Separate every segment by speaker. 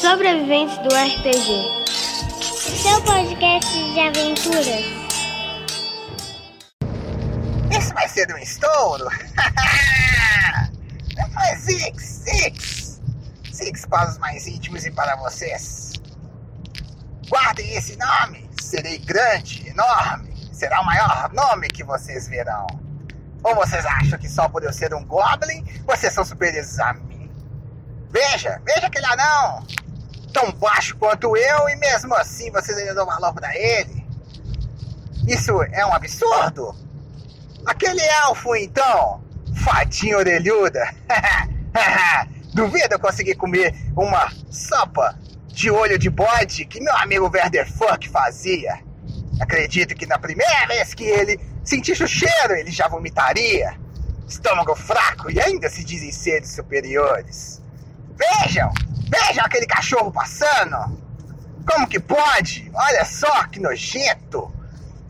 Speaker 1: Sobreviventes do RPG.
Speaker 2: Seu podcast de aventuras.
Speaker 3: Esse vai ser um estouro. é Six, Six. Six para os mais íntimos e para vocês. Guardem esse nome. Serei grande, enorme. Será o maior nome que vocês verão. Ou vocês acham que só por eu ser um Goblin, vocês são superiores a mim? Veja, veja aquele anão! Tão baixo quanto eu e mesmo assim vocês ainda dão valor pra ele? Isso é um absurdo! Aquele elfo então, fadinha orelhuda, duvido eu conseguir comer uma sopa de olho de bode que meu amigo Verderfuck fazia. Acredito que na primeira vez que ele sentisse o cheiro, ele já vomitaria. Estômago fraco e ainda se dizem seres superiores. Vejam, vejam aquele cachorro passando. Como que pode? Olha só que nojento.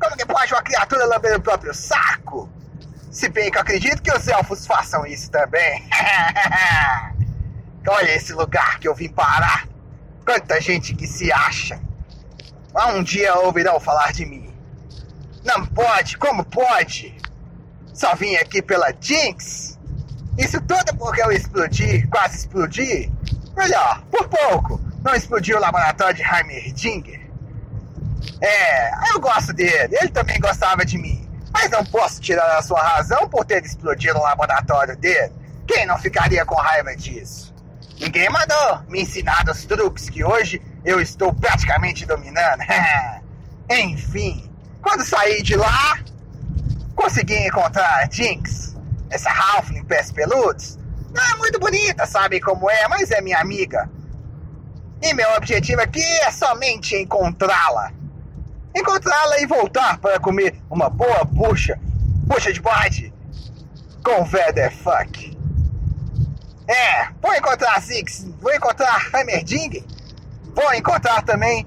Speaker 3: Como que pode uma criatura lamber o próprio saco? Se bem que eu acredito que os elfos façam isso também. Olha esse lugar que eu vim parar. Quanta gente que se acha. Ah, um dia ouvirão falar de mim. Não pode, como pode? Só vim aqui pela Jinx? Isso tudo porque eu explodi, quase explodi? Melhor, por pouco, não explodiu o laboratório de Heimerdinger. É, eu gosto dele, ele também gostava de mim. Mas não posso tirar a sua razão por ter explodido o laboratório dele. Quem não ficaria com raiva disso? Ninguém mandou me ensinar os truques que hoje eu estou praticamente dominando. Enfim, quando saí de lá, consegui encontrar a Jinx, essa Halfling pés peludos. Não é muito bonita, sabe como é, mas é minha amiga. E meu objetivo aqui é somente encontrá-la. Encontrá-la e voltar para comer uma boa bucha, bucha de bode, com Fuck. É, vou encontrar a Ziggs, vou encontrar a Heimerdinger, vou encontrar também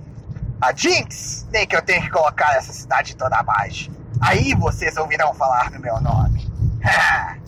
Speaker 3: a Jinx, nem que eu tenha que colocar essa cidade toda abaixo. Aí vocês ouvirão falar no meu nome.